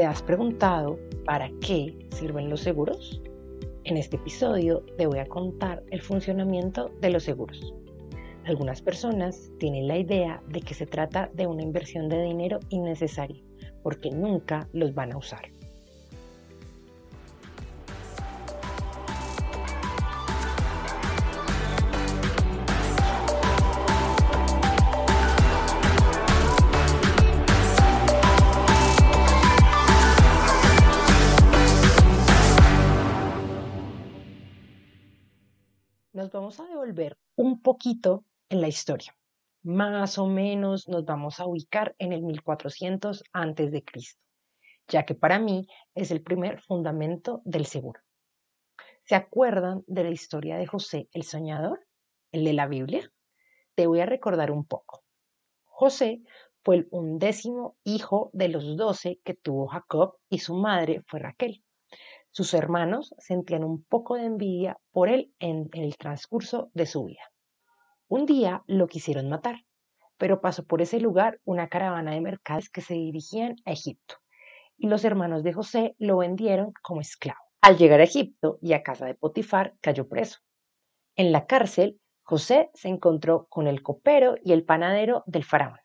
¿Te has preguntado para qué sirven los seguros? En este episodio te voy a contar el funcionamiento de los seguros. Algunas personas tienen la idea de que se trata de una inversión de dinero innecesaria porque nunca los van a usar. Un poquito en la historia. Más o menos nos vamos a ubicar en el 1400 antes de Cristo, ya que para mí es el primer fundamento del seguro. ¿Se acuerdan de la historia de José el soñador, el de la Biblia? Te voy a recordar un poco. José fue el undécimo hijo de los doce que tuvo Jacob y su madre fue Raquel. Sus hermanos sentían un poco de envidia por él en el transcurso de su vida. Un día lo quisieron matar, pero pasó por ese lugar una caravana de mercaderes que se dirigían a Egipto, y los hermanos de José lo vendieron como esclavo. Al llegar a Egipto y a casa de Potifar, cayó preso. En la cárcel, José se encontró con el copero y el panadero del faraón.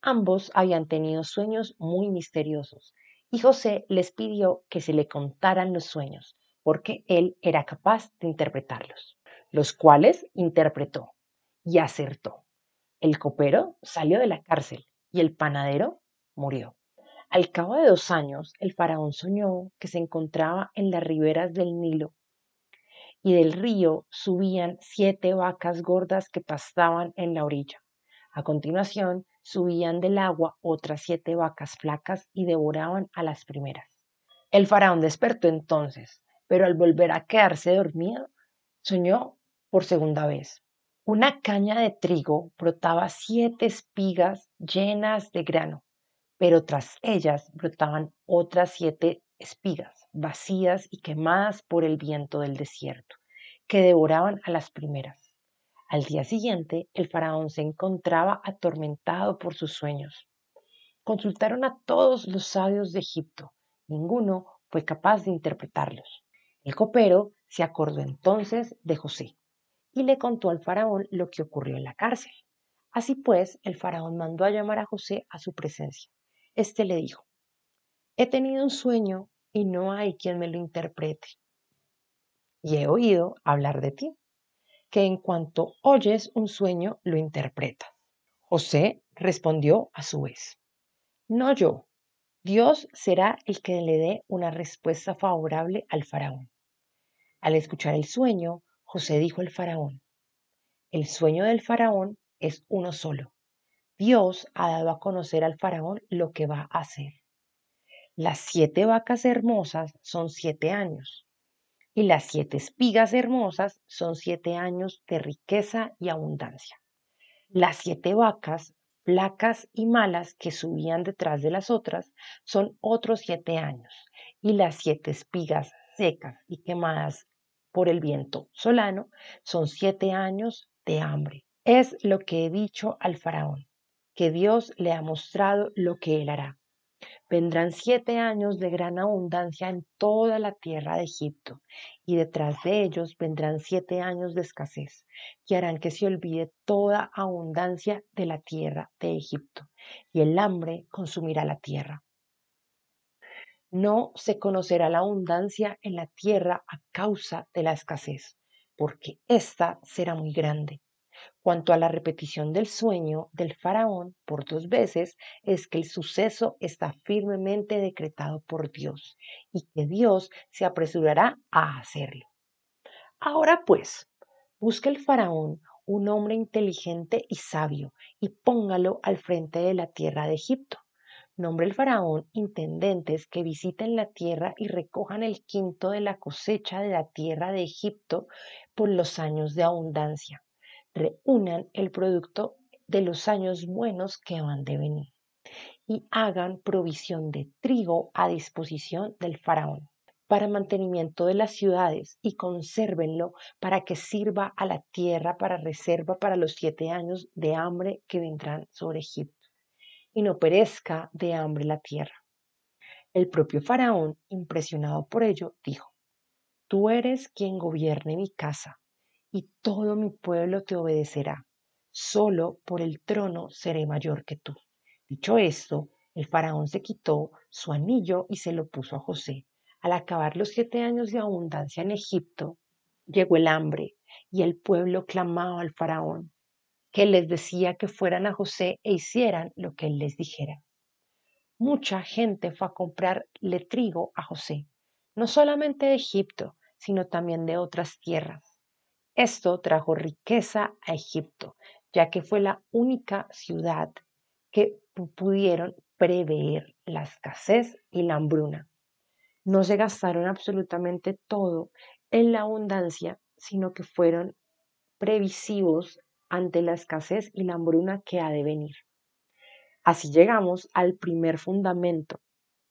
Ambos habían tenido sueños muy misteriosos y José les pidió que se le contaran los sueños, porque él era capaz de interpretarlos, los cuales interpretó y acertó. El copero salió de la cárcel y el panadero murió. Al cabo de dos años, el faraón soñó que se encontraba en las riberas del Nilo y del río subían siete vacas gordas que pastaban en la orilla. A continuación, subían del agua otras siete vacas flacas y devoraban a las primeras. El faraón despertó entonces, pero al volver a quedarse dormido, soñó por segunda vez. Una caña de trigo brotaba siete espigas llenas de grano, pero tras ellas brotaban otras siete espigas, vacías y quemadas por el viento del desierto, que devoraban a las primeras. Al día siguiente, el faraón se encontraba atormentado por sus sueños. Consultaron a todos los sabios de Egipto. Ninguno fue capaz de interpretarlos. El copero se acordó entonces de José y le contó al faraón lo que ocurrió en la cárcel. Así pues, el faraón mandó a llamar a José a su presencia. Este le dijo, he tenido un sueño y no hay quien me lo interprete. Y he oído hablar de ti que en cuanto oyes un sueño lo interpretas. José respondió a su vez, no yo, Dios será el que le dé una respuesta favorable al faraón. Al escuchar el sueño, José dijo al faraón, el sueño del faraón es uno solo. Dios ha dado a conocer al faraón lo que va a hacer. Las siete vacas hermosas son siete años y las siete espigas hermosas son siete años de riqueza y abundancia. Las siete vacas, flacas y malas que subían detrás de las otras son otros siete años, y las siete espigas secas y quemadas por el viento solano son siete años de hambre. Es lo que he dicho al faraón, que Dios le ha mostrado lo que él hará. Vendrán siete años de gran abundancia en toda la tierra de Egipto, y detrás de ellos vendrán siete años de escasez, que harán que se olvide toda abundancia de la tierra de Egipto, y el hambre consumirá la tierra. No se conocerá la abundancia en la tierra a causa de la escasez, porque ésta será muy grande. Cuanto a la repetición del sueño del faraón por dos veces, es que el suceso está firmemente decretado por Dios y que Dios se apresurará a hacerlo. Ahora pues, busque el faraón un hombre inteligente y sabio y póngalo al frente de la tierra de Egipto. Nombre el faraón intendentes que visiten la tierra y recojan el quinto de la cosecha de la tierra de Egipto por los años de abundancia reúnan el producto de los años buenos que van de venir y hagan provisión de trigo a disposición del faraón para mantenimiento de las ciudades y consérvenlo para que sirva a la tierra para reserva para los siete años de hambre que vendrán sobre Egipto y no perezca de hambre la tierra. El propio faraón, impresionado por ello, dijo, Tú eres quien gobierne mi casa, y todo mi pueblo te obedecerá. Solo por el trono seré mayor que tú. Dicho esto, el faraón se quitó su anillo y se lo puso a José. Al acabar los siete años de abundancia en Egipto, llegó el hambre y el pueblo clamaba al faraón, que les decía que fueran a José e hicieran lo que él les dijera. Mucha gente fue a comprarle trigo a José, no solamente de Egipto, sino también de otras tierras. Esto trajo riqueza a Egipto, ya que fue la única ciudad que pudieron prever la escasez y la hambruna. No se gastaron absolutamente todo en la abundancia, sino que fueron previsivos ante la escasez y la hambruna que ha de venir. Así llegamos al primer fundamento.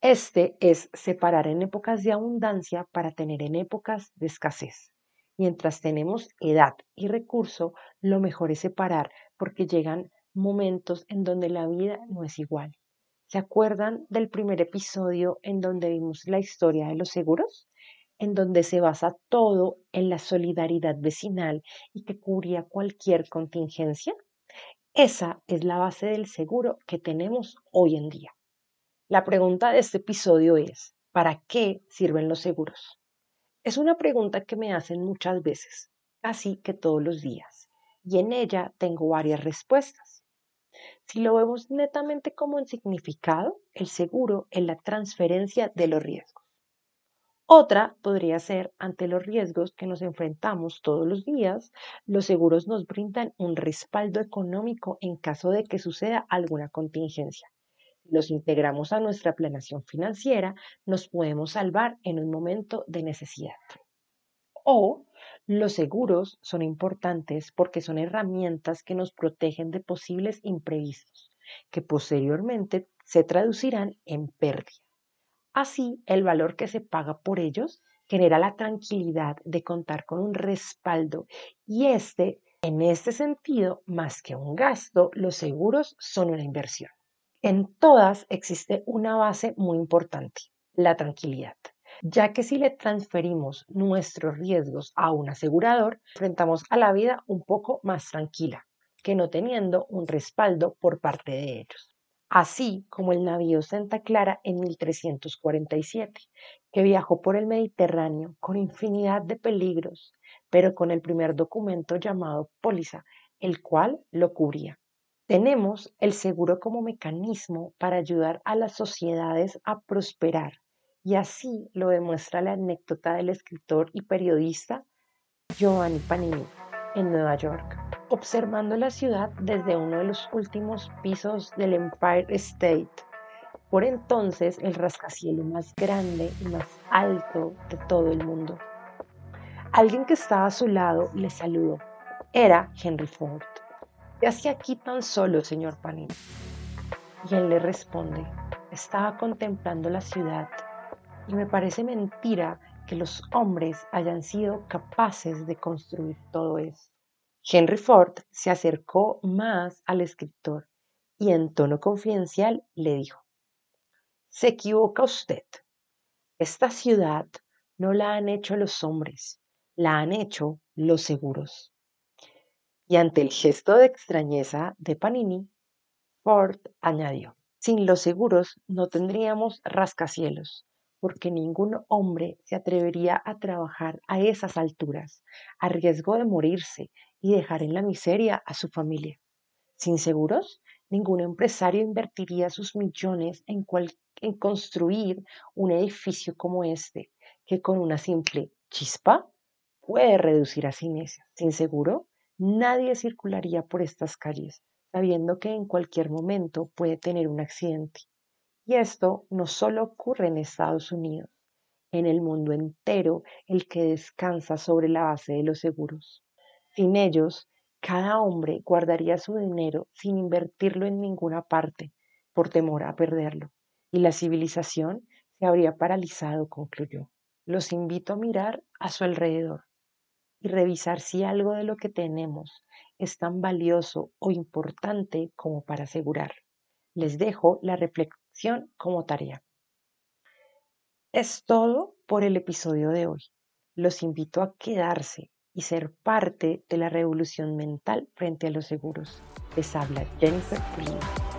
Este es separar en épocas de abundancia para tener en épocas de escasez. Mientras tenemos edad y recurso, lo mejor es separar porque llegan momentos en donde la vida no es igual. ¿Se acuerdan del primer episodio en donde vimos la historia de los seguros? En donde se basa todo en la solidaridad vecinal y que cubría cualquier contingencia. Esa es la base del seguro que tenemos hoy en día. La pregunta de este episodio es, ¿para qué sirven los seguros? Es una pregunta que me hacen muchas veces, casi que todos los días, y en ella tengo varias respuestas. Si lo vemos netamente como en significado, el seguro es la transferencia de los riesgos. Otra podría ser, ante los riesgos que nos enfrentamos todos los días, los seguros nos brindan un respaldo económico en caso de que suceda alguna contingencia. Los integramos a nuestra planeación financiera, nos podemos salvar en un momento de necesidad. O los seguros son importantes porque son herramientas que nos protegen de posibles imprevistos, que posteriormente se traducirán en pérdida. Así, el valor que se paga por ellos genera la tranquilidad de contar con un respaldo y este, en este sentido, más que un gasto, los seguros son una inversión. En todas existe una base muy importante, la tranquilidad, ya que si le transferimos nuestros riesgos a un asegurador, enfrentamos a la vida un poco más tranquila que no teniendo un respaldo por parte de ellos así como el navío Santa Clara en 1347, que viajó por el Mediterráneo con infinidad de peligros, pero con el primer documento llamado póliza, el cual lo cubría. Tenemos el seguro como mecanismo para ayudar a las sociedades a prosperar, y así lo demuestra la anécdota del escritor y periodista Giovanni Panini en Nueva York observando la ciudad desde uno de los últimos pisos del Empire State. Por entonces el rascacielos más grande y más alto de todo el mundo. Alguien que estaba a su lado le saludó. Era Henry Ford. ¿Qué hacía aquí tan solo, señor Panini? Y él le responde, estaba contemplando la ciudad y me parece mentira que los hombres hayan sido capaces de construir todo esto. Henry Ford se acercó más al escritor y en tono confidencial le dijo, Se equivoca usted. Esta ciudad no la han hecho los hombres, la han hecho los seguros. Y ante el gesto de extrañeza de Panini, Ford añadió, Sin los seguros no tendríamos rascacielos, porque ningún hombre se atrevería a trabajar a esas alturas, a riesgo de morirse y dejar en la miseria a su familia. Sin seguros, ningún empresario invertiría sus millones en, construir un edificio como este, que con una simple chispa puede reducir a cenizas. Sin seguro, nadie circularía por estas calles, sabiendo que en cualquier momento puede tener un accidente. Y esto no solo ocurre en Estados Unidos, en el mundo entero el que descansa sobre la base de los seguros. Sin ellos, cada hombre guardaría su dinero sin invertirlo en ninguna parte, por temor a perderlo, y la civilización se habría paralizado, concluyó. Los invito a mirar a su alrededor y revisar si algo de lo que tenemos es tan valioso o importante como para asegurar. Les dejo la reflexión como tarea. Es todo por el episodio de hoy. Los invito a quedarse y ser parte de la revolución mental frente a los seguros. Les habla Jennifer Prima.